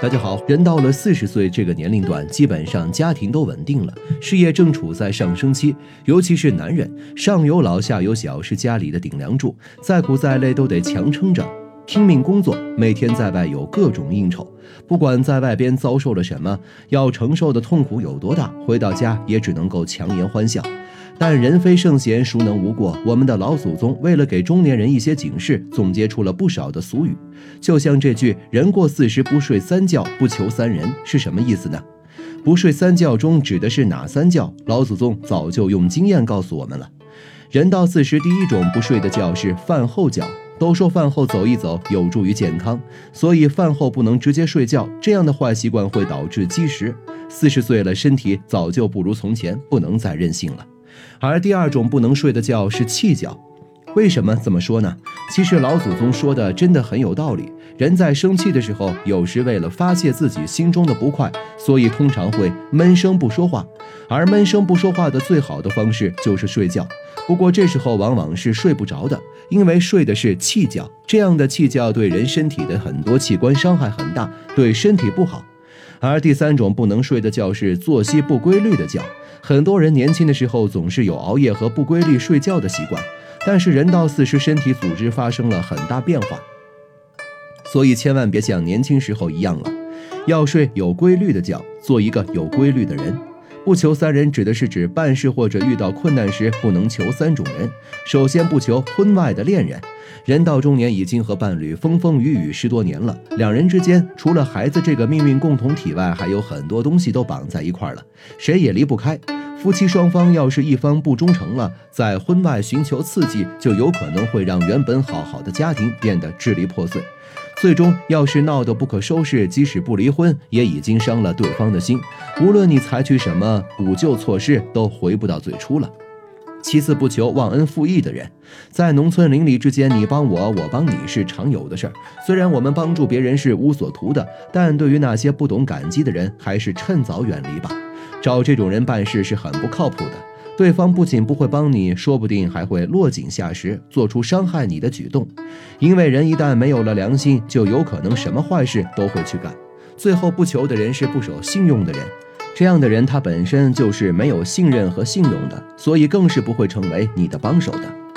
大家好，人到了四十岁这个年龄段，基本上家庭都稳定了，事业正处在上升期。尤其是男人，上有老下有小，是家里的顶梁柱，再苦再累都得强撑着，拼命工作。每天在外有各种应酬，不管在外边遭受了什么，要承受的痛苦有多大，回到家也只能够强颜欢笑。但人非圣贤，孰能无过？我们的老祖宗为了给中年人一些警示，总结出了不少的俗语。就像这句“人过四十不睡三觉，不求三人”是什么意思呢？不睡三觉中指的是哪三觉？老祖宗早就用经验告诉我们了。人到四十，第一种不睡的觉是饭后觉。都说饭后走一走有助于健康，所以饭后不能直接睡觉，这样的坏习惯会导致积食。四十岁了，身体早就不如从前，不能再任性了。而第二种不能睡的觉是气觉，为什么这么说呢？其实老祖宗说的真的很有道理。人在生气的时候，有时为了发泄自己心中的不快，所以通常会闷声不说话。而闷声不说话的最好的方式就是睡觉。不过这时候往往是睡不着的，因为睡的是气觉，这样的气觉对人身体的很多器官伤害很大，对身体不好。而第三种不能睡的觉是作息不规律的觉。很多人年轻的时候总是有熬夜和不规律睡觉的习惯，但是人到四十，身体组织发生了很大变化，所以千万别像年轻时候一样了，要睡有规律的觉，做一个有规律的人。不求三人，指的是指办事或者遇到困难时不能求三种人。首先不求婚外的恋人，人到中年已经和伴侣风风雨雨十多年了，两人之间除了孩子这个命运共同体外，还有很多东西都绑在一块了，谁也离不开。夫妻双方要是一方不忠诚了，在婚外寻求刺激，就有可能会让原本好好的家庭变得支离破碎。最终，要是闹得不可收拾，即使不离婚，也已经伤了对方的心。无论你采取什么补救措施，都回不到最初了。其次，不求忘恩负义的人，在农村邻里之间，你帮我，我帮你是常有的事儿。虽然我们帮助别人是无所图的，但对于那些不懂感激的人，还是趁早远离吧。找这种人办事是很不靠谱的。对方不仅不会帮你，说不定还会落井下石，做出伤害你的举动。因为人一旦没有了良心，就有可能什么坏事都会去干。最后不求的人是不守信用的人，这样的人他本身就是没有信任和信用的，所以更是不会成为你的帮手的。